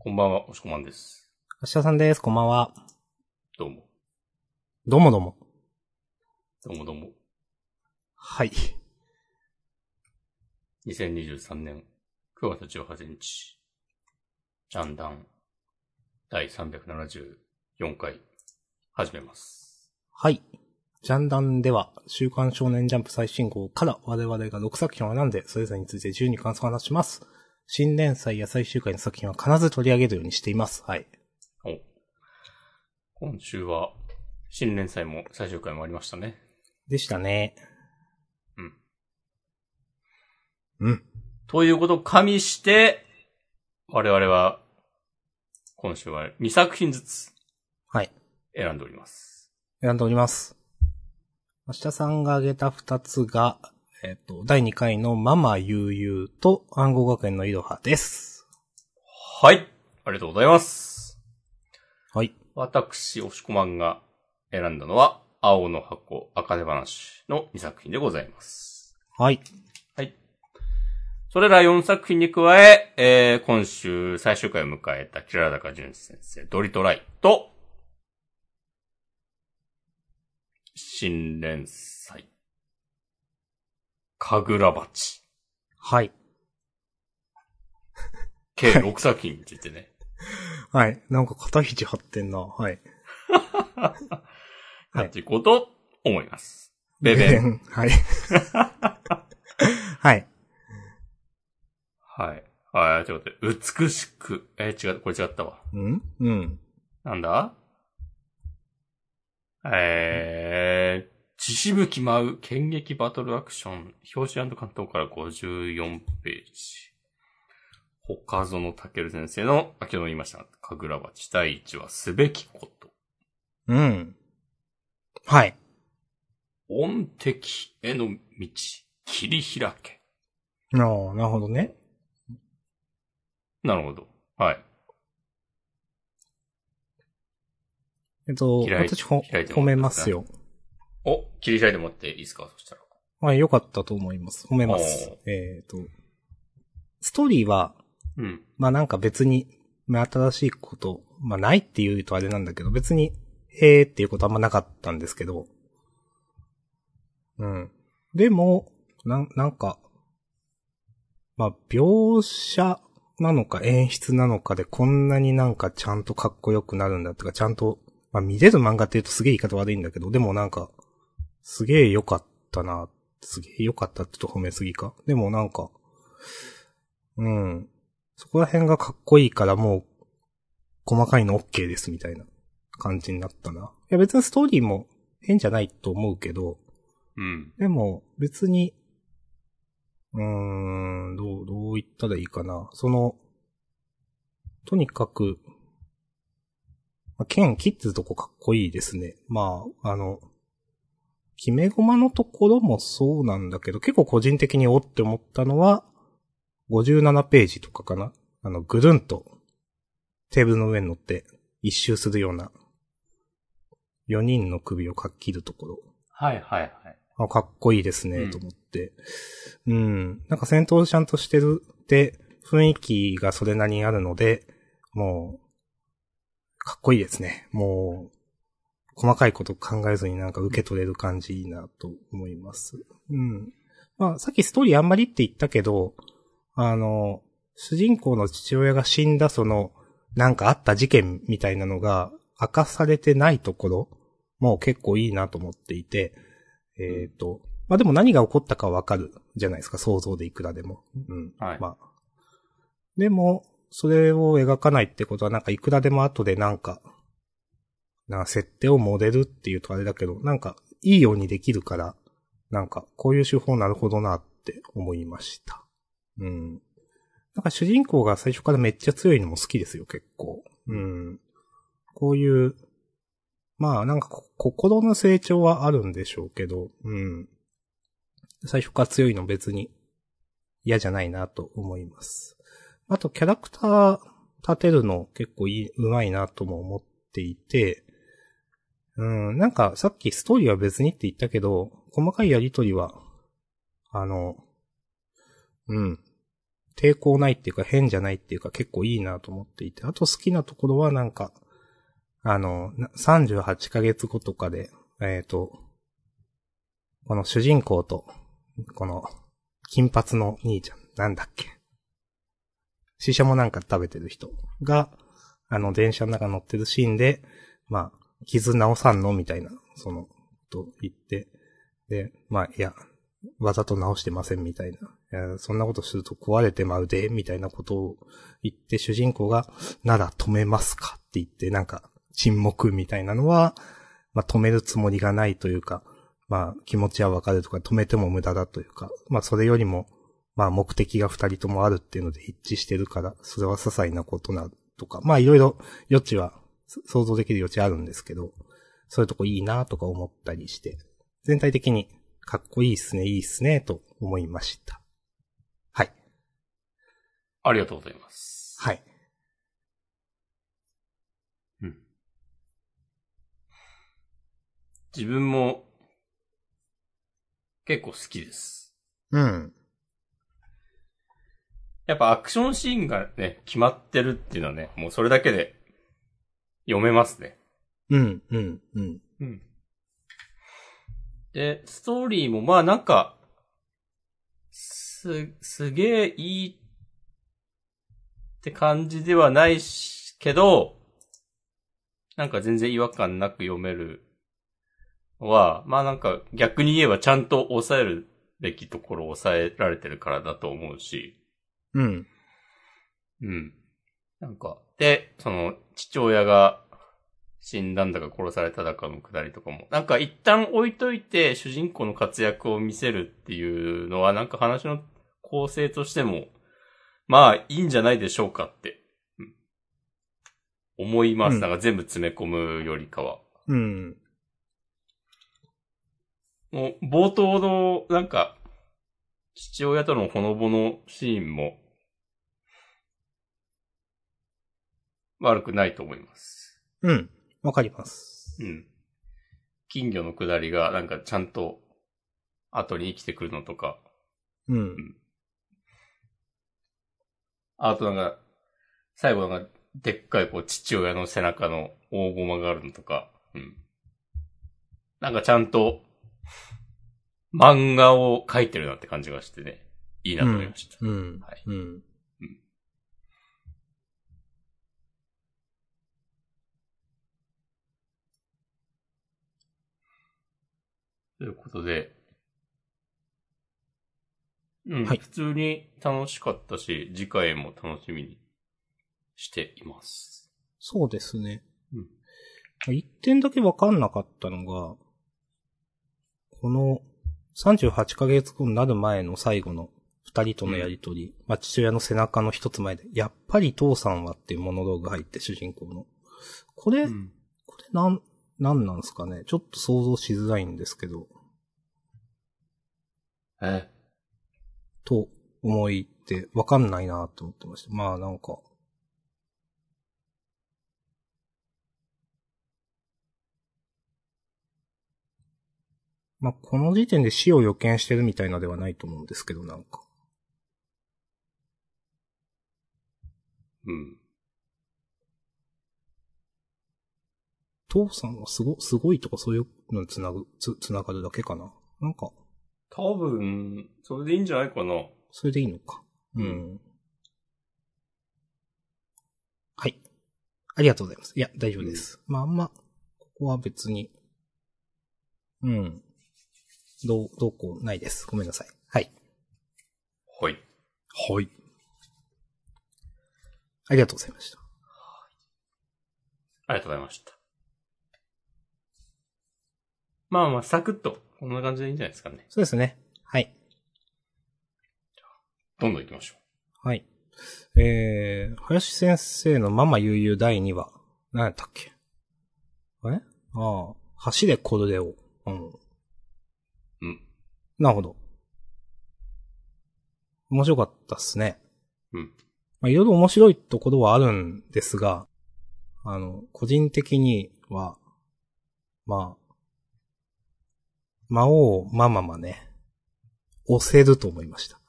こんばんは、おしこまんです。明日さんです。こんばんは。どうも。どうもどうも。どうもどうも。はい。2023年9月18日、ジャンダン第374回、始めます。はい。ジャンダンでは、週刊少年ジャンプ最新号から我々が6作品を選んで、それぞれについて自由に感想を話します。新連載や最終回の作品は必ず取り上げるようにしています。はい。お今週は、新連載も最終回もありましたね。でしたね。うん。うん。ということを加味して、我々は、今週は2作品ずつはい。選んでおります。選んでおります。明日さんが挙げた2つが、えっ、と、第2回のママ悠々と暗号学園のいろはです。はい。ありがとうございます。はい。私、押し込まんが選んだのは、青の箱、赤手話の2作品でございます。はい。はい。それら4作品に加え、えー、今週最終回を迎えたキララダカジュン先生、ドリトライと、新連載、かぐらばち、はい。計6作品についてね、はい。なんか肩肘張ってんな。はい。やっていこうと思います。ベベン。ン。はい。はい。はい。はい、ということで、美しく、えー違う、これ違ったわ。うん？うん。なんだ？えー、血しぶき舞う剣撃バトルアクション、表紙関東から54ページ。他園健先生の、あ、昨日言いましたが、かぐら鉢第一話すべきこと。うん。はい。音敵への道、切り開け。ああ、なるほどね。なるほど。はい。えっと、私ほ褒めますよ。お、切り開いてもらっていいですか？そしたら。はい、良かったと思います。褒めますお。えっ、と、ストーリーは、うん。まあなんか別に、目新しいこと、まあないっていうとあれなんだけど、別に、へーっていうことあんまなかったんですけど、うん。でも、なん、なんか、まあ描写なのか演出なのかでこんなになんかちゃんとかっこよくなるんだとか、ちゃんと、まあ見れる漫画って言うとすげえ言い方悪いんだけど、でもなんか、すげえ良かったな、すげえ良かったって言うと褒めすぎか。でもなんか、うん。そこら辺がかっこいいからもう、細かいの OK ですみたいな感じになったな。いや別にストーリーも変じゃないと思うけど、うん。でも別に、うーん、どう、どう言ったらいいかな。その、とにかく、まあ、剣切ってるとこかっこいいですね。まあ、あの、決め駒のところもそうなんだけど、結構個人的におって思ったのは、57ページとかかな？あの、ぐるんと、テーブルの上に乗って、一周するような、4人の首をかっ切るところ。はいはいはい。あ、かっこいいですね、うんと思って。うん。なんか戦闘ちゃんとしてるって、雰囲気がそれなりにあるので、もう、かっこいいですね。もう、細かいこと考えずになんか受け取れる感じいいなと思います。うん。まあ、さっきストーリーあんまりって言ったけど、あの、主人公の父親が死んだその、なんかあった事件みたいなのが明かされてないところも結構いいなと思っていて、えっ、と、まあでも何が起こったかわかるじゃないですか、想像でいくらでも。うん。はいまあ。でも、それを描かないってことはなんかいくらでも後でなんか、な設定をモデルっていうとあれだけど、なんかいいようにできるから、なんかこういう手法なるほどなって思いました。うん。なんか主人公が最初からめっちゃ強いのも好きですよ、結構。うん。こういう、まあなんか心の成長はあるんでしょうけど、うん。最初から強いの別に嫌じゃないなと思います。あとキャラクター立てるの結構いい、うまいなとも思っていて、うん、なんかさっきストーリーは別にって言ったけど、細かいやりとりは、あの、うん、抵抗ないっていうか変じゃないっていうか結構いいなと思っていて、あと好きなところはなんか、あの、38ヶ月後とかで、えっ、と、この主人公と、この、金髪の兄ちゃん、なんだっけ？シシャもなんか食べてる人が、あの、電車の中乗ってるシーンで、まあ、傷直さんのみたいな、その、と言って、で、まあ、いや、わざと直してませんみたいな。いそんなことすると壊れてまうで、みたいなことを言って、主人公が、なら止めますかって言って、なんか、沈黙みたいなのは、まあ、止めるつもりがないというか、まあ、気持ちはわかるとか、止めても無駄だというか、まあ、それよりも、まあ、目的が二人ともあるっていうので一致してるから、それは些細なことな、とか、まあ、いろいろ余地は、想像できる余地あるんですけど、そういうとこいいなとか思ったりして、全体的にかっこいいっすね、いいっすね、と思いました。はい。ありがとうございます。はい。うん。自分も、結構好きです。うん。やっぱアクションシーンがね、決まってるっていうのはね、もうそれだけで読めますね。うん、うん、うん。うん。で、ストーリーもまあなんか、す、すげえいいって感じではないし、けど、なんか全然違和感なく読めるのは、まあなんか逆に言えばちゃんと抑えるべきところを抑えられてるからだと思うし、うん。うん。なんか、で、その、父親が死んだんだか殺されただかのくだりとかも、なんか一旦置いといて主人公の活躍を見せるっていうのは、なんか話の構成としても、まあいいんじゃないでしょうかって、うん思います。うんなんか全部詰め込むよりかは。うん。もう冒頭の、なんか、父親とのほのぼのシーンも、悪くないと思います。うん。わかります。うん。金魚のくだりが、なんかちゃんと、後に生きてくるのとか、うん。あとなんか、最後なんか、でっかいこう、父親の背中の大駒があるのとか、うん。なんかちゃんと、漫画を描いてるなって感じがしてね、いいなと思いました。うん。はいうん。ということで、うん、はい普通に楽しかったし、次回も楽しみにしています。そうですね。うん。一点だけわかんなかったのが、この38ヶ月後になる前の最後の二人とのやりとり、まあ、父親の背中の一つ前で、やっぱり父さんはっていうモノローグが入って主人公の。これ、うん。これなん、なんなんすかね？ちょっと想像しづらいんですけど、え、と思いってわかんないなと思ってました。まあなんか、まあこの時点で死を予見してるみたいのではないと思うんですけど、なんか。うん。父さんはすご、すごいとかそういうのにつなぐ、つ、つながるだけかな？なんか、多分、それでいいんじゃないかな。それでいいのか。う。うんはい。ありがとうございます。いや、大丈夫です。まあ、あんま、ここは別に、うん。どう、どうこうないです。ごめんなさい。はい。はい。はい。ありがとうございました。ありがとうございました。まあまあ、サクッと、こんな感じでいいんじゃないですかね。そうですね。はい。どんどん行きましょはい。えー、林先生のママ悠々第2話。何やったっけ？あれああ、橋でコルデを。うん。う。うん。なるほど。面白かったっすね。うん。まあ、いろいろ面白いところはあるんですが、あの、個人的には、まあ、魔王マママね、押せると思いました。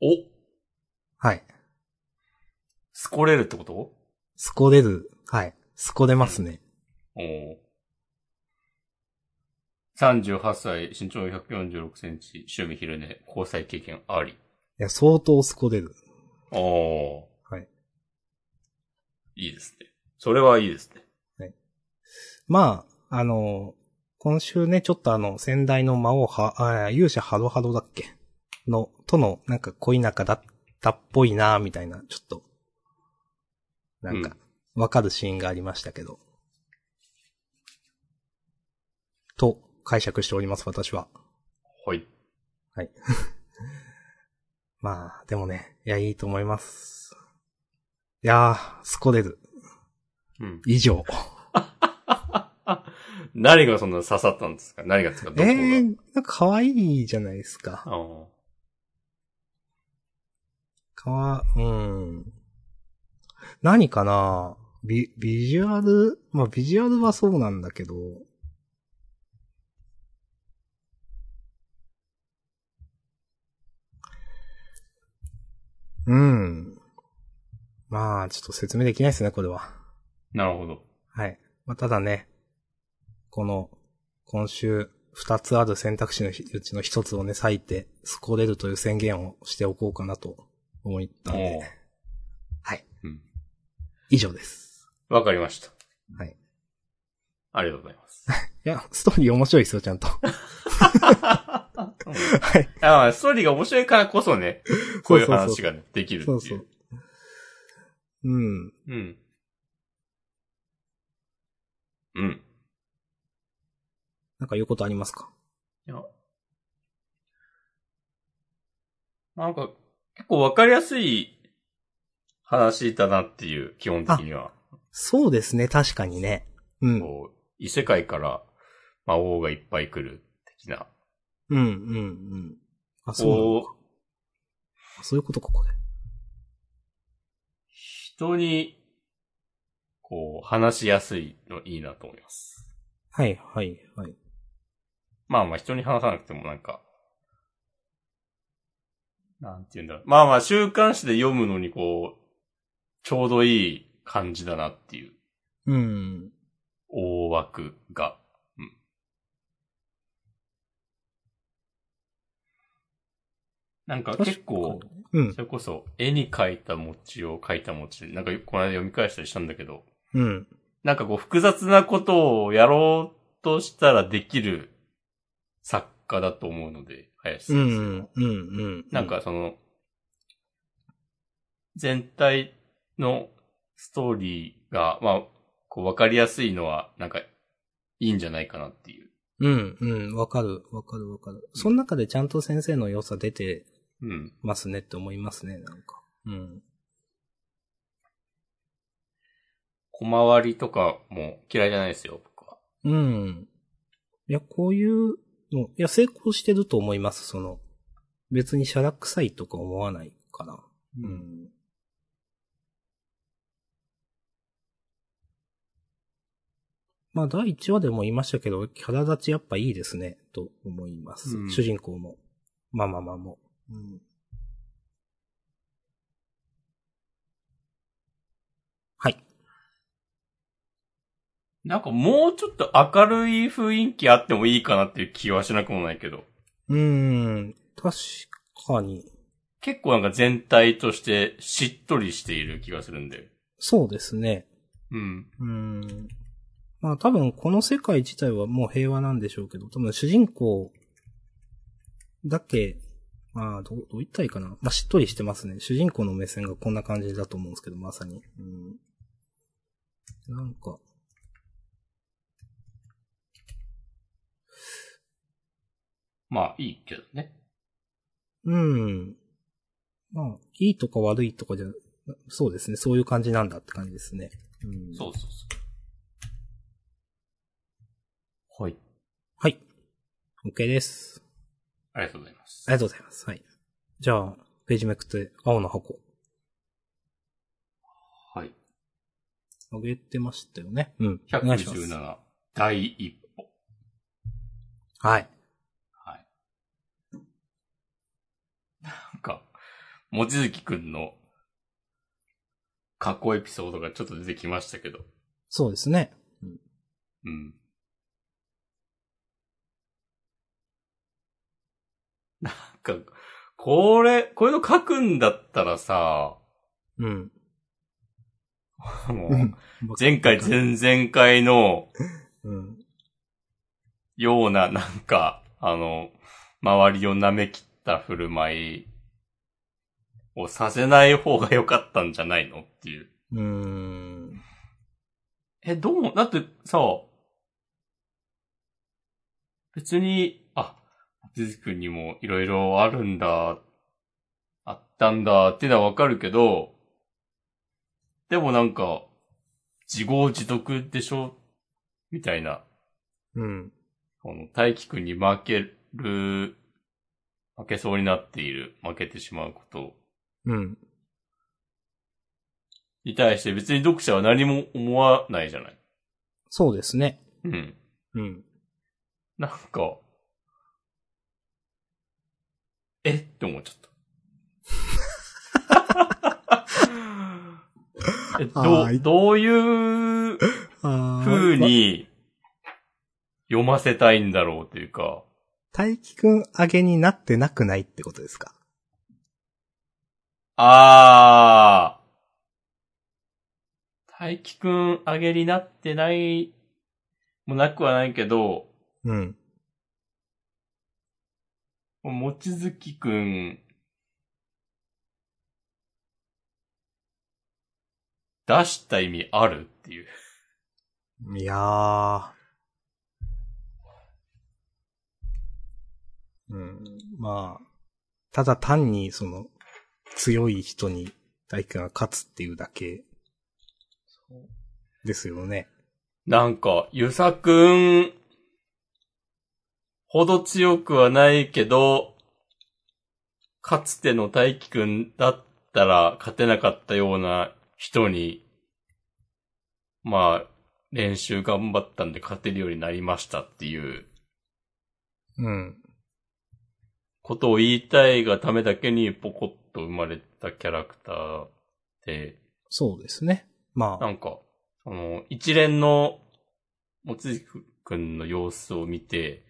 おはい。スコれるってこと？スコれる。はい。スコれますね。おお。38歳、身長146センチ、趣味昼寝、交際経験あり。いや、相当スコれる。おお。はい。いいですね。それはいいですね。まあ、あの、今週ね、ちょっとあの、先代の魔王は、あ勇者ハロハロだっけ？の、との、なんか恋仲だったっぽいなみたいな、ちょっと、なんか、わかるシーンがありましたけど。と、解釈しております、私は。はい。はい。まあ、でもね、いや、いいと思います。いやー、スコレル。うん。以上。何がそんな刺さったんですか？何がですかどこが、えー、なんか可愛いじゃないですか。あーかわ、うん。何かな？ビ、ビジュアル？まあ、ビジュアルはそうなんだけど。うん。まあ、ちょっと説明できないですね、これは。なるほど。はい。まあ、ただね、この、今週、二つある選択肢のうちの一つをね、割いて、スコれるという宣言をしておこうかなと思ったんで。はい。うん。以上です。わかりました。はい。ありがとうございます。いや、ストーリー面白いですよ、ちゃんと。はい。あまあストーリーが面白いからこそね、こういう話がねできるっていう。そうそう。うん。うん。うん。なんか言うことありますか？いや。なんか、結構わかりやすい話だなっていう、基本的には。そうですね、確かにね。うん。こう、異世界から魔王がいっぱい来る的な。うん、うん、うん。あ、そうそういうことか、これ。人に、こう、話しやすいのいいなと思います。はい、はい、はい。まあまあ人に話さなくてもなんか、なんて言うんだろう。まあまあ週刊誌で読むのにこう、ちょうどいい感じだなっていううん。大枠が。うん。なんか結構、うんそ。れこそ絵に描いた餅を描いた餅で、なんかこの間読み返したりしたんだけど、うん。なんかこう複雑なことをやろうとしたらできる作家だと思うので、林うん、先生は。うん、うん。なんかその、全体のストーリーが、まあ、こう分かりやすいのは、なんか、いいんじゃないかなっていう。うん、うん、わかる、わかる、わかる。その中でちゃんと先生の良さ出てうん。ますねって思いますね、なんか。うん。小回りとかも嫌いじゃないですよ、僕は。うん。いや、こういうの、いや、成功してると思います、その。別にシャラ臭いとか思わないから。うん。まあ、第1話でも言いましたけど、キャラ立ちやっぱいいですね、と思います。うん主人公も。まあまあまあも。うん。はい。なんかもうちょっと明るい雰囲気あってもいいかなっていう気はしなくもないけど、うーん。確かに。結構なんか全体としてしっとりしている気がするんで。そうですね。うん。うーん。まあ多分この世界自体はもう平和なんでしょうけど、多分主人公だけ、まあどう、どう言ったらいいかな。まあしっとりしてますね。主人公の目線がこんな感じだと思うんですけど、まさに。うん。なんか。まあいいけどね。うん。まあ、いいとか悪いとかじゃ、そうですね。そういう感じなんだって感じですね。うん。そうそうそう。はい。はい。OK です。ありがとうございます。ありがとうございます。はい。じゃあ、ページめくって、青の箱。はい。あげてましたよね。うん。お願いします。117、第一歩。はい。はい。なんか、もちづきくんの過去エピソードがちょっと出てきましたけど。そうですね。うん。なんか、これ、こういうの書くんだったらさ、うん。もううん 前回、前々回のうん。ような、なんか、あの、周りを舐め切った振る舞いをさせない方が良かったんじゃないのっていう。うーん。え、どうも、だってさ、別に、あ、ずずくんにもいろいろあるんだ、あったんだっていうのはわかるけど、でもなんか、自業自得でしょ？みたいな、うん。この大輝くんに負ける、負けそうになっている、負けてしまうことうん。に対して別に読者は何も思わないじゃない。そうですね。うん。うん。なんか、え？って思っちゃった。えどう、どういうあ風。に読ませたいんだろうというか、大輝くん上げになってなくないってことですか？あー、大輝くん上げになってないもなくはないけど、うん。もちづきくん、出した意味あるっていう。いやー。うん。まあ、ただ単にその、強い人に大輝くんが勝つっていうだけですよね。なんか、ゆさくん、ほど強くはないけど、かつての大輝くんだったら勝てなかったような人に、まあ、練習頑張ったんで勝てるようになりましたっていううん。ことを言いたいがためだけにポコッと生まれたキャラクターで、そうですね。まあ、なんか、その、一連の、もつじくんの様子を見て、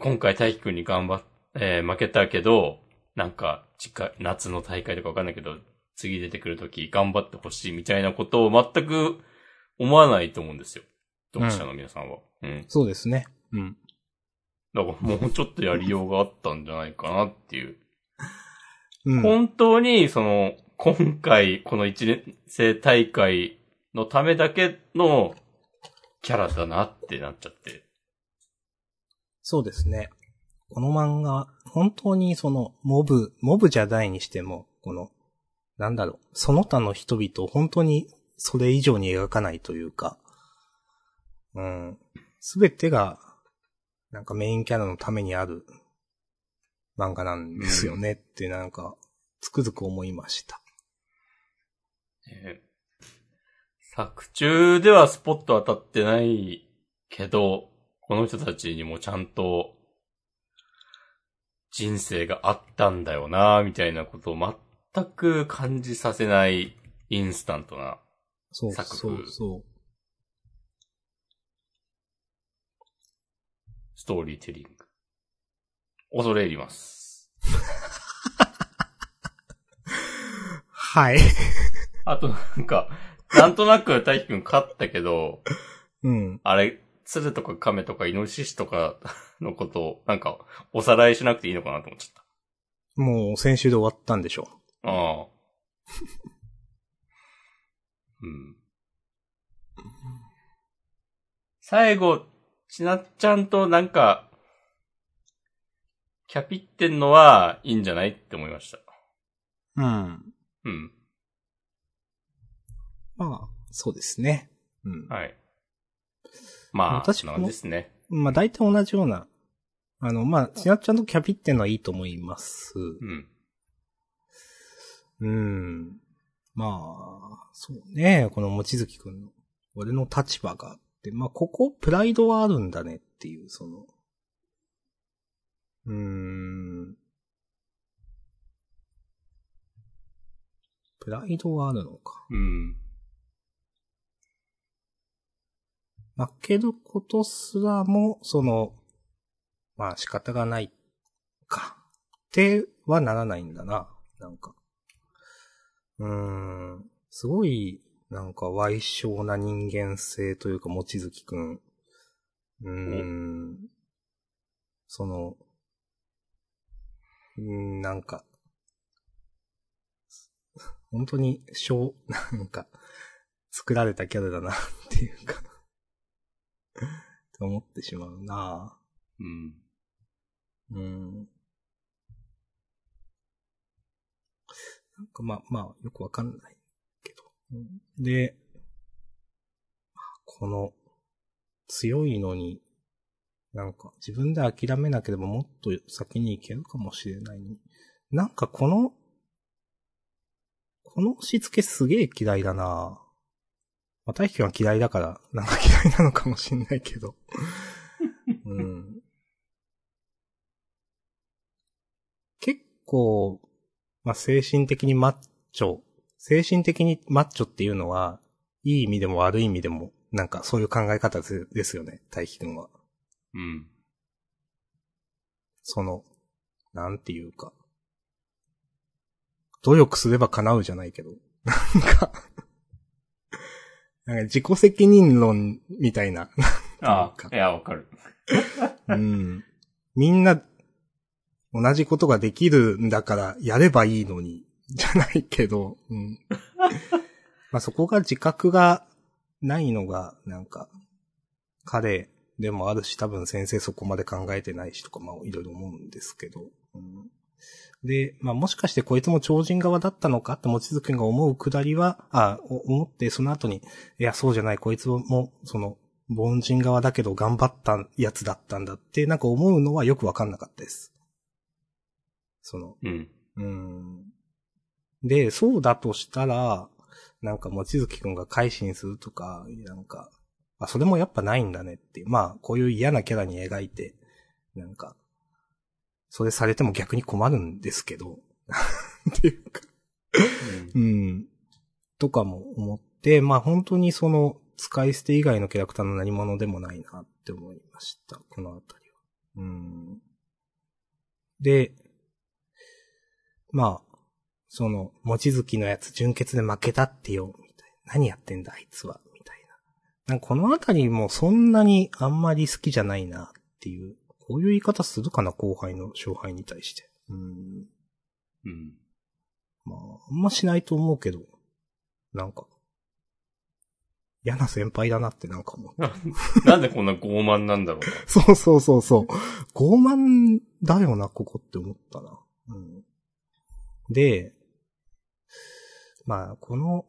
今回大輝くんに頑張っ、えー負けたけど、なんか、次回、夏の大会とかわかんないけど、次出てくるとき頑張ってほしいみたいなことを全く思わないと思うんですよ。読者の皆さんは。うん。そうですね。うん。だからもうちょっとやりようがあったんじゃないかなっていう。うん。本当に、その、今回、この一年生大会のためだけのキャラだなってなっちゃって。そうですね。この漫画、本当にその、モブ、モブじゃないにしても、この、なんだろう、その他の人々を本当にそれ以上に描かないというか、うん。すべてが、なんかメインキャラのためにある漫画なんですよねってなんか、つくづく思いました。えー作中ではスポット当たってないけど、この人たちにもちゃんと人生があったんだよな、みたいなことを全く感じさせないインスタントなそう作風そうそう。ストーリーテリング。恐れ入ります。はい。あとなんか、なんとなく大輝くん勝ったけど、うん。あれ、鶴とか亀とかイノシシとかのことを、なんか、おさらいしなくていいのかなと思っちゃっもう先週で終わったんでしょた。ああ。うん。最後、ちなっちゃんとなんか、キャピってんのはいいんじゃないって思いました。うん。うん。まあ、そうですね。うん。はい。まあ、私もなんですね。まあ大体同じような、あの、まあ、ちなっちゃんとキャピってんのはいいと思います。うん。うん。まあ、そうね、このもちづきくんの、俺の立場があって、まあ、ここ、プライドはあるんだねっていう、その、うーん。プライドはあるのか。うん。負けることすらも、その、まあ仕方がないか。ってはならないんだな。なんか。うーん。すごい、なんか、歪小な人間性というか、もちづきくん。うーん。その、うん、なんか、本当に、小、なんか、作られたキャラだな、っていうか、と思ってしまうなうん。うん。なんかまあまあ、よくわかんないけど。で、この、強いのに、なんか自分で諦めなければもっと先に行けるかもしれないのに。なんかこの、この押し付けすげえ嫌いだなまあ、大輝くんは嫌いだから、なんか嫌いなのかもしれないけど。うん。結構、まあ、精神的にマッチョ、精神的にマッチョっていうのは、いい意味でも悪い意味でも、なんかそういう考え方ですですよね、大輝くんは。うん。その、なんていうか。努力すれば叶うじゃないけど。なんか、なんか自己責任論みたいな。ああ、いや、わかる。うん。みんな、同じことができるんだから、やればいいのに、じゃないけど、うん。まあそこが自覚がないのが、なんか、彼でもあるし、多分先生そこまで考えてないしとか、まあいろいろ思うんですけど、うん。で、まあもしかしてこいつも超人側だったのかって、もちづくんが思うくだりは、あ、お思ってその後に、いや、そうじゃない、こいつも、その、凡人側だけど頑張ったやつだったんだって、なんか思うのはよくわかんなかったです。その、うん。うん。で、そうだとしたら、なんか、もちづきくんが改心するとか、なんか、あ、それもやっぱないんだねっていう。まあ、こういう嫌なキャラに描いて、なんか、それされても逆に困るんですけど、っていうか、うん。とかも思って、まあ本当にその、使い捨て以外のキャラクターの何者でもないなって思いました。このあたりは。うん。で、まあ、その、もちづきのやつ純潔で負けたってよ、みたいな。何やってんだあいつは、な。なんかこのあたりもそんなにあんまり好きじゃないなっていう、こういう言い方するかな、後輩の勝敗に対して。うん。うん。まあ、あんましないと思うけど、なんか、嫌な先輩だなってなんか思う。なんでこんな傲慢なんだろうな。そうそうそうそう。傲慢だよな、ここって思ったな。うん。で、まあ、この、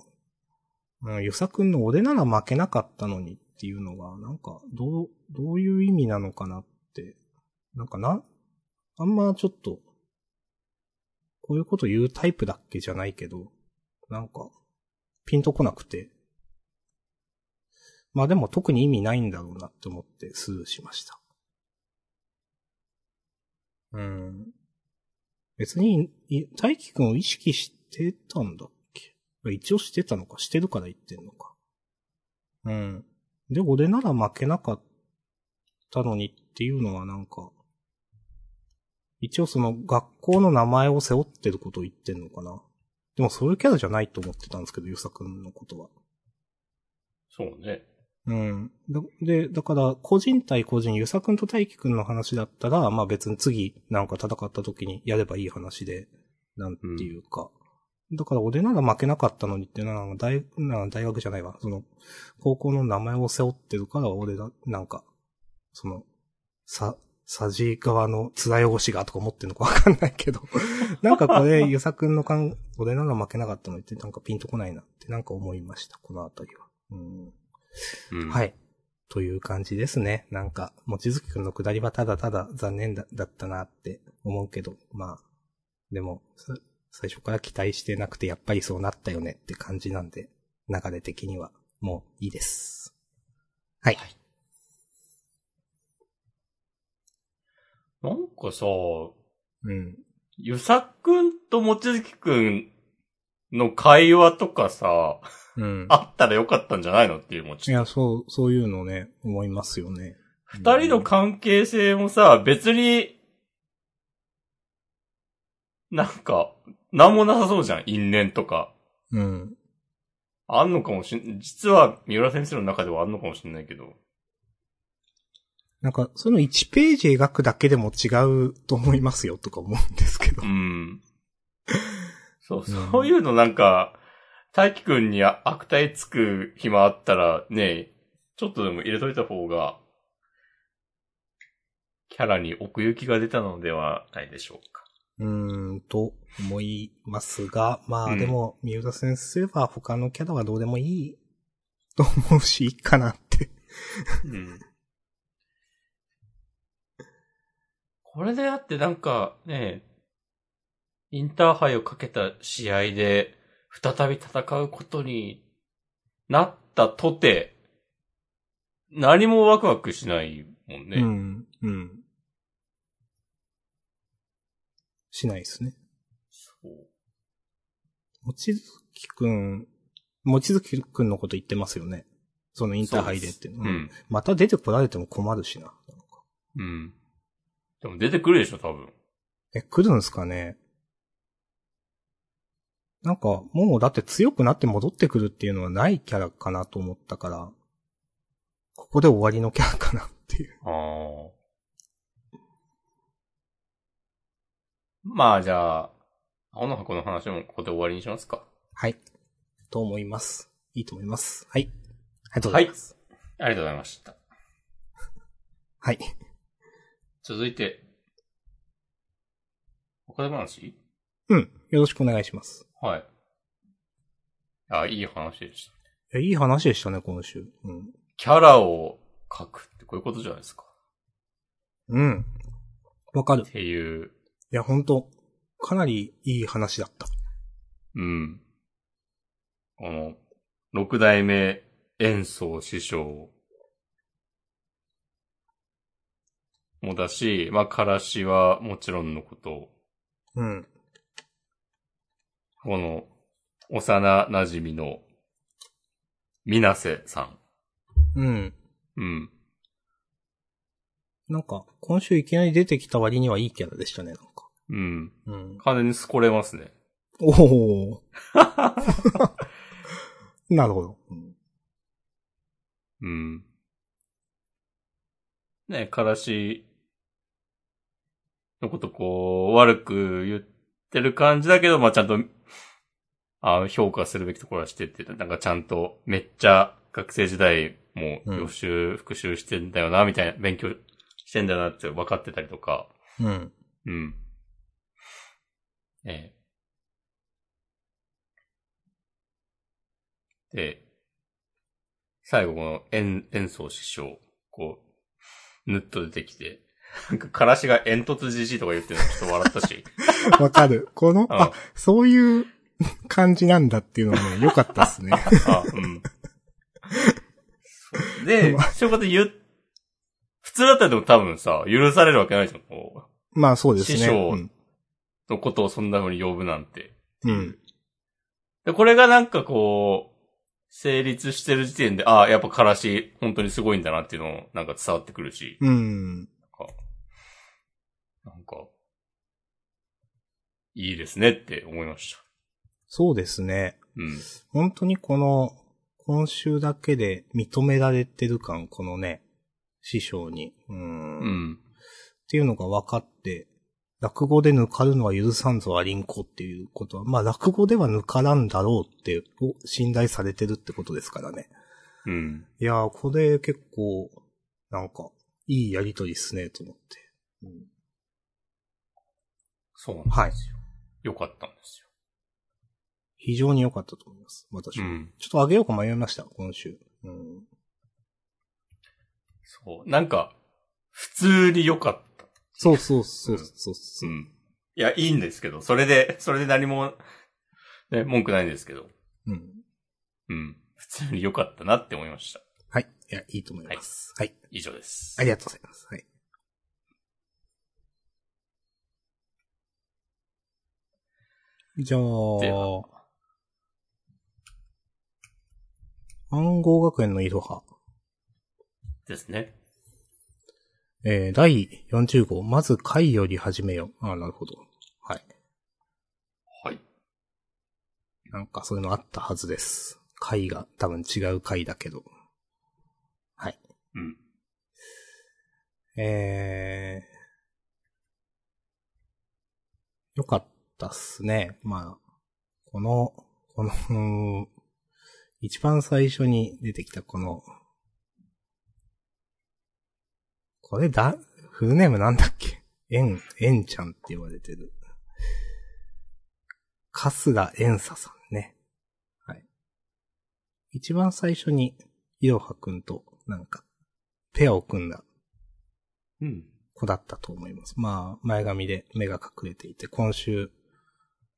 うん、ゆさくんの俺なら負けなかったのにっていうのが、なんか、どう、どういう意味なのかなって、なんかな、あんまちょっと、こういうこと言うタイプだっけじゃないけど、なんか、ピンとこなくて。まあでも特に意味ないんだろうなって思ってスルーしました。うん。別に、い大輝くんを意識してたんだっ一応してたのかしてるから言ってんのか。うん。で、俺なら負けなかったのにっていうのはなんか、一応その学校の名前を背負ってることを言ってんのかな。でもそういうキャラじゃないと思ってたんですけど、ゆさくんのことは。そうね。うん。だで、だから、個人対個人、ゆさくんと大輝くんの話だったら、まあ別に次、なんか戦った時にやればいい話で、なんていうか。だから俺なら負けなかったのにっていうのは、大、大学じゃないわ。その、高校の名前を背負ってるから、俺が、なんか、その、さ、さじ側の面汚しがとか思ってんのかわかんないけど。なんかこれ、ゆさくんの感、俺なら負けなかったのにってなんかピンとこないなってなんか思いました、このあたりは。うんうん。。はいい。という感じですね。なんか、もちづきくんのくだりはただただ残念だだったなって思うけど、まあ、でも、さ最初から期待してなくてやっぱりそうなったよねって感じなんで、流れ的にはもういいです。はい。なんかさ、うん。ゆさくんともちづきくんの会話とかさ、うん。あったらよかったんじゃないのっていうもうちいや。そう、そういうのね、思いますよね。二人の関係性もさ、別に、なんか、なんもなさそうじゃん。因縁とか。うん。あんのかもしん、実は三浦先生の中ではあんのかもしれないけど。なんか、その1ページ描くだけでも違うと思いますよとか思うんですけどう。ん。そう、んそういうのなんか、大輝くんにあ悪態つく暇あったら、ね、ちょっとでも入れといた方が、キャラに奥行きが出たのではないでしょうか。うーん、と思いますが、まうんあでも、三浦先生は他のキャラはどうでもいいと思うし、いいかなって。うん。これであってなんかね、インターハイをかけた試合で再び戦うことになったとて、何もワクワクしないもんね。うん、うん。しないですね。そう。もちづきくん、もちづきくんのこと言ってますよね。そのインターハイでって。そうですうん。また出てこられても困るしな。うん。でも出てくるでしょ、多分。え、来るんすかねなんか、もうだって強くなって戻ってくるっていうのはないキャラかなと思ったから、ここで終わりのキャラかなっていう。ああ。まあじゃあ、青の箱の話もここで終わりにしますか。はい。と思います。いいと思います。はい。ありがとうございます。ありがとうございました。はい。続いて、他で話？うん。よろしくお願いします。はい。あ、いい話でした。いや、いい話でしたね、今週。うん。キャラを描くってこういうことじゃないですか。うん。わかる。っていう、いや、ほんと、かなりいい話だった。うん。この、六代目演奏師匠もだし、まあ、からしはもちろんのこと、うん。この、幼馴染の、みなせさん。うん。うん。なんか、今週いきなり出てきた割にはいいキャラでしたね、なんか。うん。うん。完全にすこれますね。おお。なるほど。うんうん。ね、からしのことこう、悪く言ってる感じだけど、まあ、ちゃんと、あ評価するべきところはしてって、なんかちゃんとめっちゃ学生時代も予習、復習してんだよな、みたいな、勉強してんだよなって分かってたりとか、うん。うん。ええ。で、最後この演、演奏師匠、こう、ぬっと出てきて、なんか、からしが煙突じじいとか言ってるのちょっと笑ったし。わかる。この、ああ、そういう感じなんだっていうのはね、良かったっすね。あ、うん。で、そういうこと言う、普通だったらでも多分さ、許されるわけないじゃん。こまあそうですね。師匠のことをそんな風に呼ぶなんて。うん。で、これがなんかこう、成立してる時点で、ああ、やっぱからし、本当にすごいんだなっていうのをなんか伝わってくるし、うん。なんか、なんか、いいですねって思いました。そうですね。うん。本当にこの、今週だけで認められてる感、このね、師匠に。うん。うん。っていうのが分かって、落語で抜かるのは許さんぞアリンコっていうことは、まあ落語では抜からんだろうって、お信頼されてるってことですからね。うん。いやー、これ結構、なんか、いいやりとりっすね、と思って。うんそうなんですよ。はいよかったんです非常に良かったと思います、私。うん。ちょっとあげようか迷いました、今週。うん。そう。なんか、普通に良かった。そうそうそうそうそうう。ん。いや、いいんですけど、それで、それで何も、ね、文句ないんですけど、うん。うん。普通に良かったなって思いました。はい。いや、いいと思います。はい。以上です。ありがとうございます。はい。じゃあ暗号学園のいろは。ですね。えー、第40号、まず回より始めよう。あなるほど。はい。はい。なんかそういうのあったはずです。回が多分違う回だけど。はい。うん。えー、よかったっすね。まあ、この、この、う ん一番最初に出てきたこの、これだ、フルネームなんだっけ？エン、エンちゃんって言われてる。カスラエンサさんね。はい。一番最初に、イロハくんと、なんか、ペアを組んだうん。子だったと思います。まあ、前髪で目が隠れていて、今週、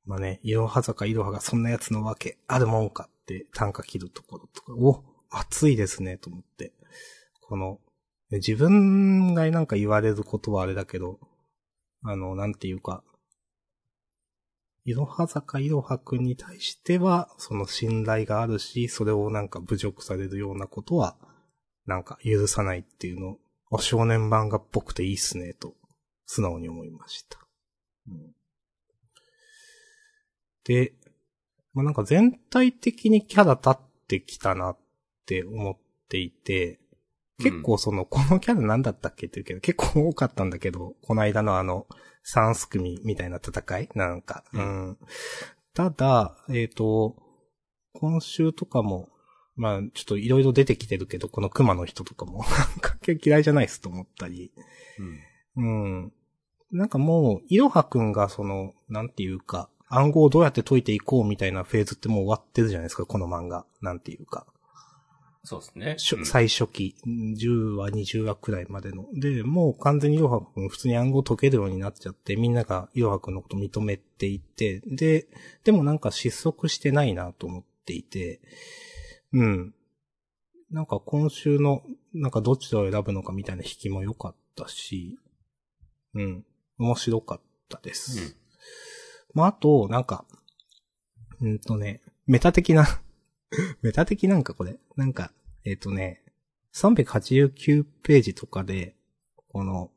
まあね、いろは坂いろはがそんなやつのわけあるもんかって短歌切るところとか、お、熱いですね、と思って。この、ね自分がなんか言われることはあれだけど、あの、なんていうか、いろは坂いろはくんに対しては、その信頼があるし、それをなんか侮辱されるようなことは、なんか許さないっていうの、あ、少年漫画っぽくていいっすね、と、素直に思いました。うんで、まあ、なんか全体的にキャラ立ってきたなって思っていて、結構その、このキャラ何だったっけって言うけど、結構多かったんだけど、この間のあの、三す組みたいな戦い？なんか、ううん。ただ、えっ、と、今週とかも、まあ、ちょっといろいろ出てきてるけど、この熊の人とかも、なんか嫌いじゃないっすと思ったり、うん。うん。なんかもう、いろはくんがその、なんていうか、暗号をどうやって解いていこうみたいなフェーズってもう終わってるじゃないですか、この漫画。なんていうか。そうですね。最初期、うん10話、20話くらいまでの。で、もう完全にいろはくん普通に暗号解けるようになっちゃって、みんながいろはくんのこと認めていて、で、でもなんか失速してないなと思っていて、うん。なんか今週の、なんかどちらを選ぶのかみたいな引きも良かったし、うん。面白かったです。まあ、あと、なんか、うんとね、メタ的な、メタ的なんかこれ、なんか、えっ、とね、389ページとかで、この、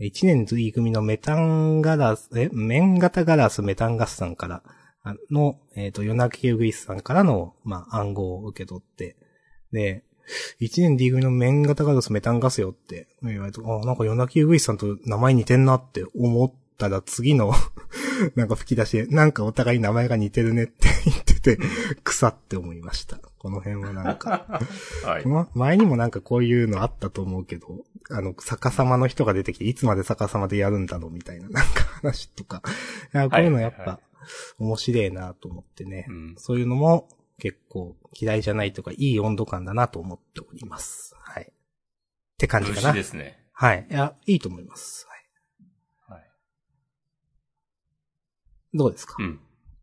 1年 D 組のメタンガラス、え、面型ガラスメタンガスさんから、あの、えっ、と、ヨナキウグイスさんからの、まあ、暗号を受け取って、で、1年 D 組の面型ガラスメタンガスよって言われて、あ、なんかヨナキウグイスさんと名前似てんなって思ったら次の なんか吹き出しで、なんかお互い名前が似てるねって 言ってて、草って思いました。この辺はなんか。はい。ま前にもなんかこういうのあったと思うけど、あの、逆さまの人が出てきて、いつまで逆さまでやるんだろうみたいな、なんか話とか。いやこういうのやっぱ面白いなと思ってね。うんそういうのも結構嫌いじゃないとか、いい温度感だなと思っております。はい。って感じかなで。すね。はい。いや、いいと思います。はい。はい。どうですか？うん。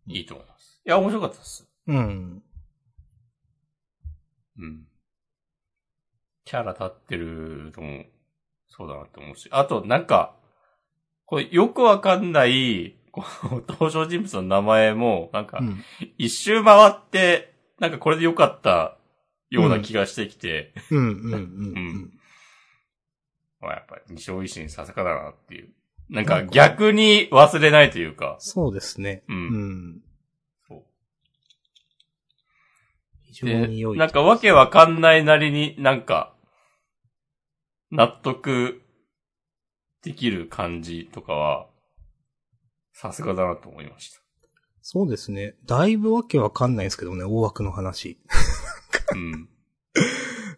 いいと思います。いや、面白かったです。うん。うん。キャラ立ってるのも、そうだなって思うし。あと、なんか、これよくわかんない、この登場人物の名前も、なんかう、ん。一周回って、なんかこれでよかったような気がしてきて、うん、うん、うん。うんまあやっぱり二勝一心さすがだなっていう。なんか逆に忘れないというか、そうですね。うんうん。そう非常でに良、い。なんかわけわかんないなりになんか、納得できる感じとかは、さすがだなと思いました。そうですね。だいぶわけわかんないですけどね、大枠の話。うん。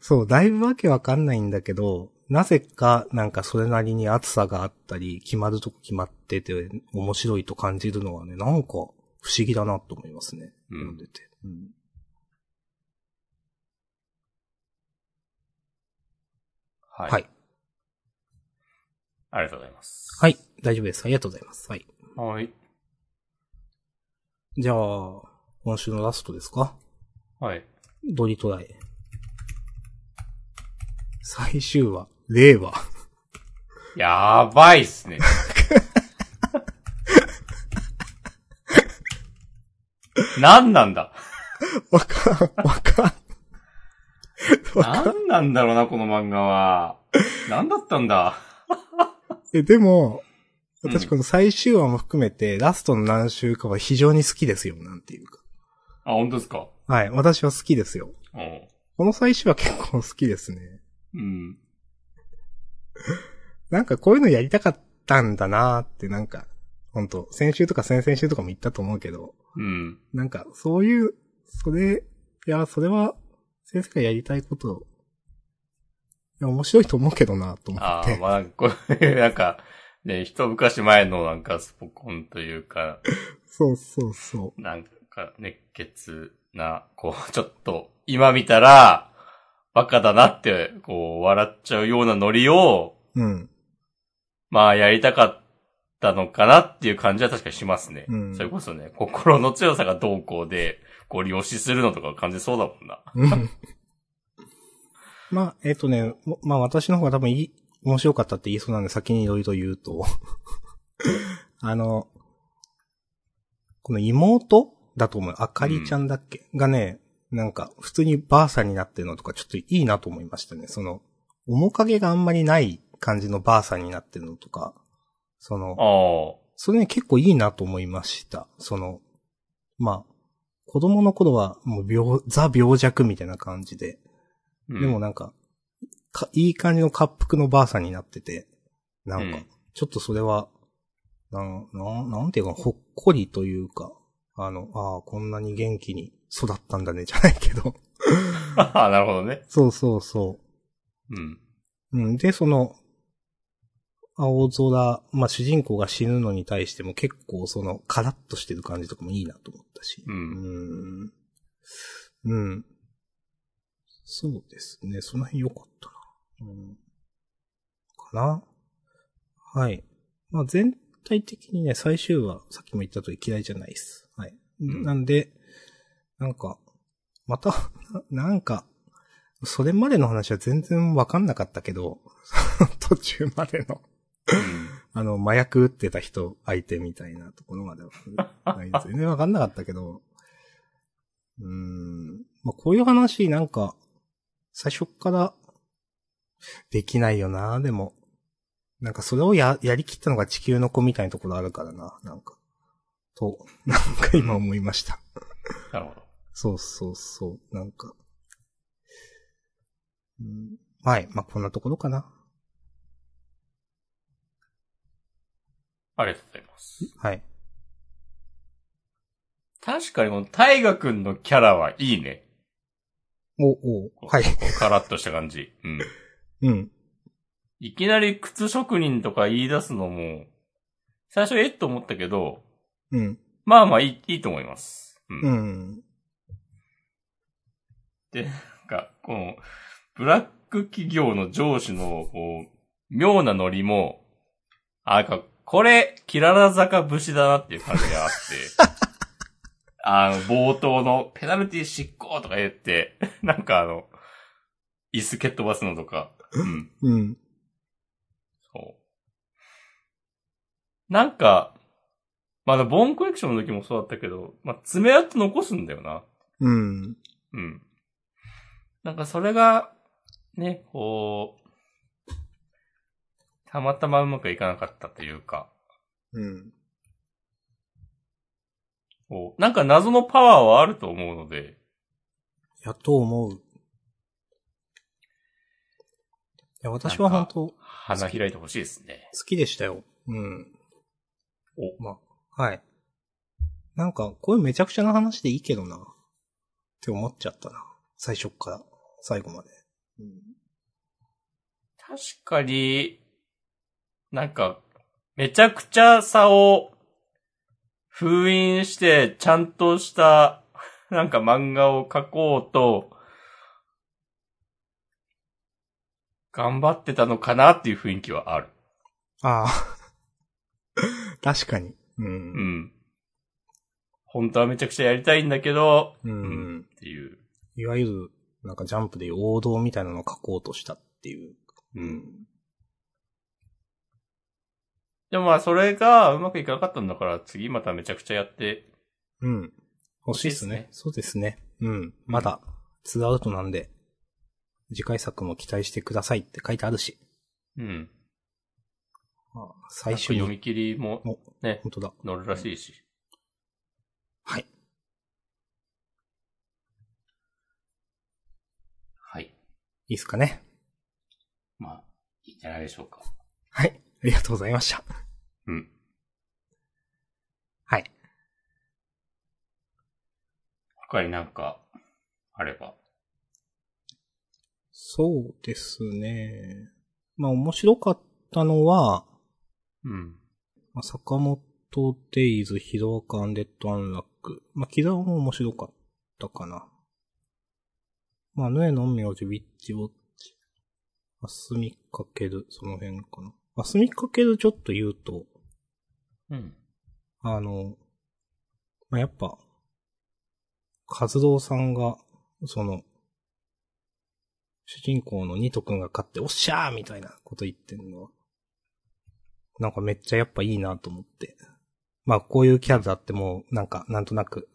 そう、だいぶわけわかんないんだけど、なぜか、なんかそれなりに熱さがあったり、決まるとこ決まってて、面白いと感じるのはね、なんか、不思議だなと思いますね。うん読んでて。うんはい。はい。ありがとうございます。はい。大丈夫です。ありがとうございます。はい。はい。じゃあ、今週のラストですか？はい。ドリトライ。最終話、令和。やばいっすね。何なんだ？わかん、わかん。なんなんだろうな、この漫画は。なんだったんだ？え、でも、うん私この最終話も含めて、ラストの何週かは非常に好きですよ、なんていうか。あ、本当ですか？はい、私は好きですよ。うん。この最終話結構好きですね。うん。なんかこういうのやりたかったんだなーって、なんか、本当先週とか先々週とかも言ったと思うけど、うん。なんか、そういう、それ、いや、それは、先生がやりたいこと、いや、面白いと思うけどな、と思ああ、って。まあ、これ、なんか、ね、一昔前のなんかスポコンというか、そうそうそなんか熱血な、こう、ちょっと、今見たら、バカだなって、こう、笑っちゃうようなノリを、う。うん。まあ、やりたかったのかなっていう感じは確かにしますね。うんそれこそね、心の強さがどうこうで、こう、利用しするのとか感じそうだもんな。うん まあ、えっ、とね、もまあ私の方が多分いい、面白かったって言いそうなんで先にいろいろ言うと、あの、この妹だと思う。あかりちゃんだっけ、がね、なんか普通にばあさんになってるのとかちょっといいなと思いましたね。その、面影があんまりない感じのばあさんになってるのとか、その。それね、結構いいなと思いました。その、まあ、子供の頃はもう病、ザ病弱みたいな感じで、うんでもなんか、か、いい感じの滑腹のばあさんになってて、なんかうん、ちょっとそれは、なん、なん、なんていうか、ほっこりというか、あの、ああ、こんなに元気に育ったんだね、じゃないけど。ああ、なるほどね。そうそうそうん。う。うん。で、その、青空、まあ、主人公が死ぬのに対しても結構その、カラッとしてる感じとかもいいなと思ったし。うんうーん。うん。そうですね。その辺良かったな。うん。かなはい。まあ、全体的にね、最終話、さっきも言った通り嫌いじゃないです。はい。んなんで、なんか、また、な なんか、それまでの話は全然わかんなかったけど、途中までの、あの、麻薬撃ってた人相手みたいなところまでは、全然わかんなかったけど、うーん、まあ、こういう話なんか、最初っから、できないよな、でも。なんかそれをや、やりきったのが地球の子みたいなところあるからな、なんか。と、なんか今思いました。なるほど。そうそうそう、なんか。うん、はい、まあ、こんなところかな。ありがとうございます。はい。確かにこの大河くんのキャラはいいね。お、お、はい。カラッとした感じ。うん。うん。いきなり靴職人とか言い出すのも、最初えっと思ったけど、うん。まあまあいい、いいと思います。うん。うん。で、なんか、この、ブラック企業の上司の、こう、妙なノリも、あ、か、これ、キララ坂節だなっていう感じがあって、あの、冒頭のペナルティ執行とか言って、なんかあの、椅子蹴っ飛ばすのとか、うん、うん。そう。なんか、まだボーンコレクションの時もそうだったけど、まあ、爪痕残すんだよな。うん。うん。なんかそれが、ね、こう、たまたまうまくいかなかったというか、うん。こうなんか謎のパワーはあると思うので、やっと思う。いや、私は本当好花開いてほしいですね。きでしたよ。うん。お、まあ、はい。なんか、こういうめちゃくちゃな話でいいけどな。って思っちゃったな。最初っから、最後まで。うん。確かに、なんか、めちゃくちゃさを封印して、ちゃんとした、なんか漫画を描こうと、頑張ってたのかなっていう雰囲気はある。ああ。確かに。う。うんん。本当はめちゃくちゃやりたいんだけど、う。うんっていう。いわゆる、なんかジャンプで王道みたいなのを書こうとしたっていう。うん。でもまあそれがうまくいかなかったんだから次まためちゃくちゃやって、うん。欲しいっすねそうですね。うん。まだ、ツーアウトなんで、次回作も期待してくださいって書いてあるし、うん。最初に、読み切りもお、ね、本当だ。載るらしいし。は。いいですかね。まあ、いいんじゃないでしょうか。はい。ありがとうございました。うん。はい。他になんか、あれば？そうですね。まあ面白かったのは、うん。まあ、坂本デイズ、ヒロアカアンデッドアンラック。まあ、キラーも面白かったかな。まあ、ヌエの名字、ウィッチウォッチ。アスミかける、その辺かな。アスミかけるちょっと言うと、うん。あの、まあ、やっぱ、カズドウさんが、その、主人公のニト君が勝って、おっしゃーみたいなこと言ってんのは、なんかめっちゃやっぱいいなと思って。まあ、こういうキャラだってもう、なんか、なんとなく、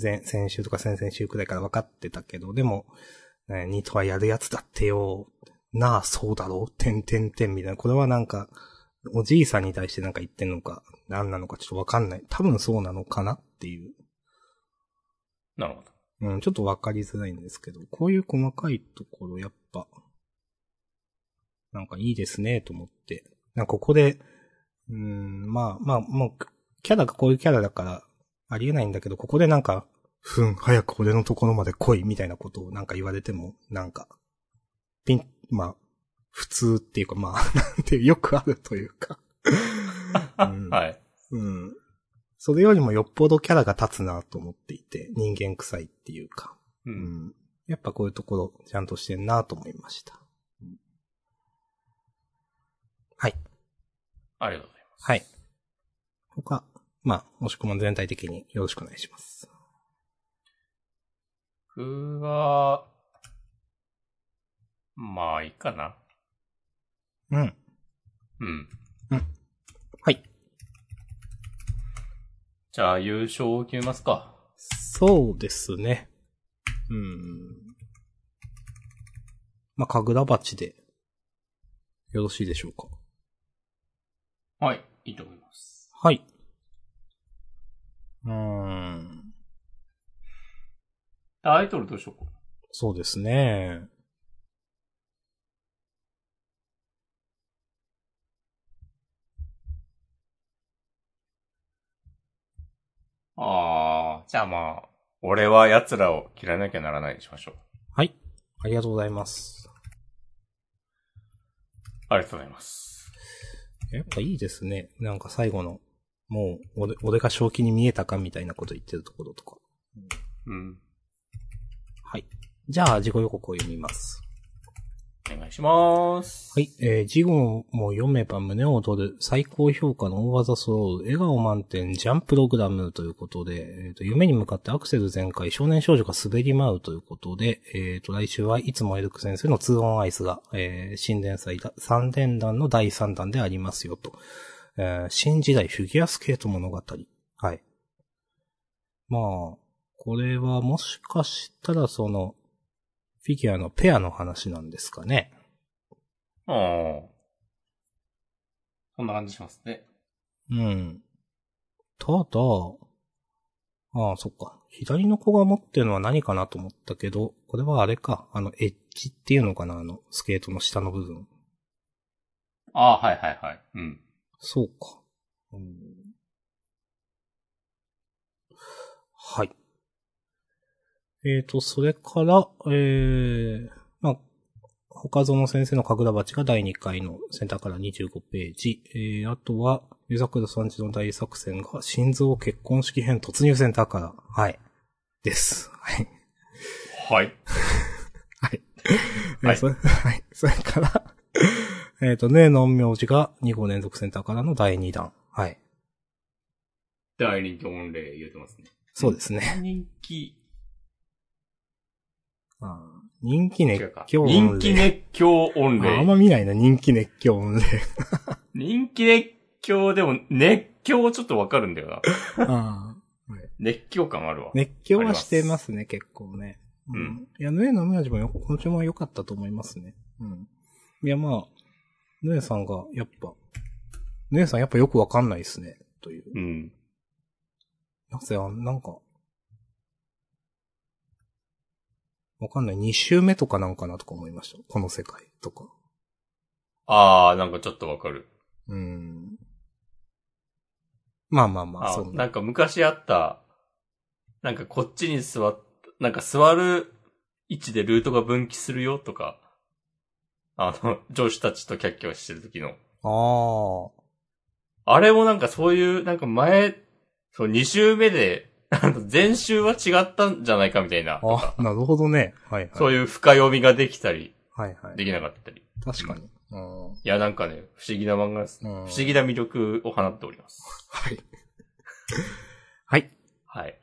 前、先週とか先々週くらいから分かってたけど、でも、ね、ニトはやるやつだってよ。なあ、そうだろ？う。てんてんてんみたいな。これはなんか、おじいさんに対してなんか言ってんのか、何なのかちょっとわかんない。多分そうなのかなっていう。なるほど。うん、ちょっとわかりづらいんですけど、こういう細かいところやっぱ、なんかいいですね、と思って。なんかここで、うーん、まあまあ、もう、キャラがこういうキャラだから、ありえないんだけど、ここでなんか、ふん、早く俺のところまで来い、みたいなことをなんか言われても、なんか、ピン、まあ、普通っていうか、まあ、なんていう、よくあるというか。うんはい。うん。それよりもよっぽどキャラが立つなと思っていて、人間臭いっていうか。う。うんん。やっぱこういうところ、ちゃんとしてんなと思いました。うんはい。ありがとうございます。はい。他、まあ、もしくも全体的によろしくお願いします。僕は、まあ、いいかな。うん。うん。はい。じゃあ、優勝を決めますか。そうですね。うん。まあ、かぐら鉢で、よろしいでしょうか。はい。いいと思います。はい。うーん。タイトルどうしようか。そうですね。ああ、じゃあまあ、俺は奴らを切らなきゃならないにしましょう。はい。ありがとうございます。ありがとうございます。やっぱいいですね。なんか最後の、もう、俺、俺が正気に見えたかみたいなこと言ってるところとか。うん。はい。じゃあ、自己予告を読みます。お願いします。はい。えー、ジゴも読めば胸を躍る最高評価の大技揃う笑顔満点ジャンプログラムということで、えーと、夢に向かってアクセル全開少年少女が滑り舞うということで、えーと、来週はいつもエルク先生の2オンアイスが、えー、新連載だ3連弾の第3弾でありますよと。えー新時代フィギュアスケート物語。はい。まあ、これはもしかしたらその、フィギュアのペアの話なんですかね。ああ。そんな感じしますね。うん。ただ、ああ、そっか。左の子が持ってるのは何かなと思ったけど、これはあれか。あの、エッジっていうのかなあの、スケートの下の部分。ああ、はいはいはい。うん。そうか。うん、はい。えーと、それから、えー、まあ、他園先生の神楽鉢が第2回のセンターから25ページ。えー、あとは、湯桜さんちの大作戦が心臓結婚式編突入センターから。はい。です。はい。はい。はい。はい。それから、えっと、ねの名字が2号連続センターからの第2弾。はい。大人気御礼言うてますね。そうですね。人気、あー人気熱。狂人気熱狂御ああん礼。ま見ないな、人気熱狂音で。人気熱狂でも、熱狂ちょっとわかるんだよな。あー熱狂感あるわ。熱狂はしてますね、結構ね。うんいや、ヌエのムヤジもよ、この注文は良かったと思いますね。うん。いや、まあ、ヌエさんが、やっぱ、ヌエさんやっぱよくわかんないですね。という。うん。なぜ、あなんか、わかんない。2週目とかなんかなとか思いました。この世界とか。あー、なんかちょっとわかる。うん。まあまあまあ、あそうなんか昔あった、なんかこっちに座っ、なんか座る位置でルートが分岐するよとか、あの、上司たちとキャッキャしてる時の。ああ。あれもなんかそういう、なんか前、そう、2週目で、あの前週は違ったんじゃないかみたいな。あ、なるほどね。はいはい。そういう深読みができたり、はいはい。できなかったり。確かに。うん。いや、なんかね、不思議な漫画です。うん不思議な魅力を放っております。はい。はい。はい。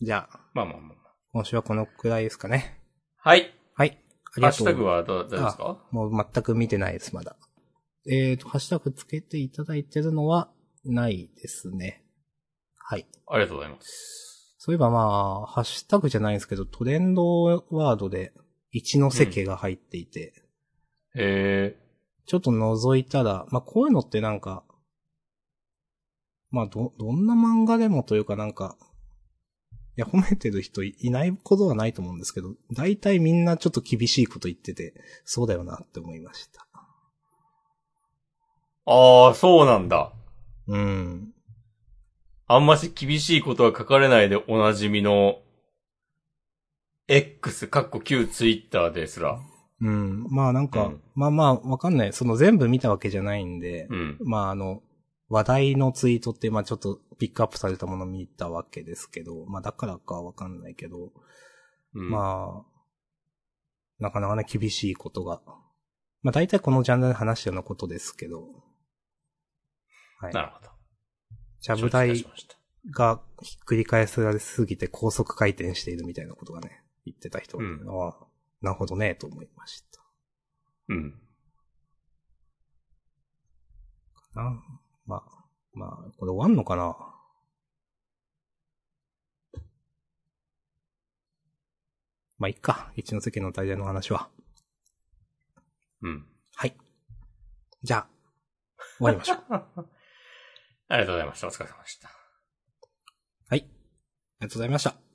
じゃあ、まあまあまあまあ。今週はこのくらいですかね。はい。ハッがとう。シュタグはどう、ですか？もう全く見てないです、まだ。えーと、ハッシュタグつけていただいてるのはないですね。はい。ありがとうございます。そういえばまあ、ハッシュタグじゃないんですけど、トレンドワードで一ノ瀬家が入っていて、へえ。ちょっと覗いたら、まあこういうのってなんか、まあど、どんな漫画でもというかなんか、いや、褒めてる人いいないことはないと思うんですけど、大体みんなちょっと厳しいこと言ってて、そうだよなって思いました。ああ、そうなんだ。うん。あんまし厳しいことは書かれないでおなじみの、X、かっこ旧ツイッターですら。うん。まあなんか、うんまあまあわかんない。その全部見たわけじゃないんで、うん。まああの、話題のツイートって、まあちょっとピックアップされたものを見たわけですけど、まあだからかはわかんないけど、うん、まあ、なかなかね、厳しいことが。まあ大体このジャンルで話したようなことですけど、はい。なるほど。ちゃぶ台がひっくり返されすぎて高速回転しているみたいなことがね、言ってた人が、うんああ、なるほどね、と思いました。うん。なまあ、まあ、これ終わんのかな？まあ、いっか。一ノ関の大体の話は。うん。はい。じゃあ、終わりましょう。ありがとうございました。お疲れ様でした。はい。ありがとうございました。